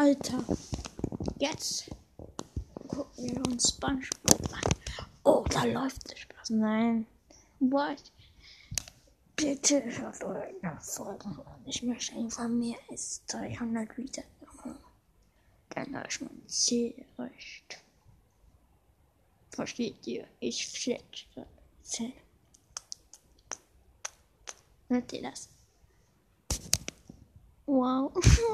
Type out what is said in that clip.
Alter. Jetzt gucken wir uns SpongeBob an. Oh, da läuft der Spaß. Nein. What? Bitte hört eure Folgen an. Ich möchte einfach mehr als 300 Wieder. Dann ist mein Ziel erreicht. Versteht ihr? Ich fletsche. Hört ihr das? Wow.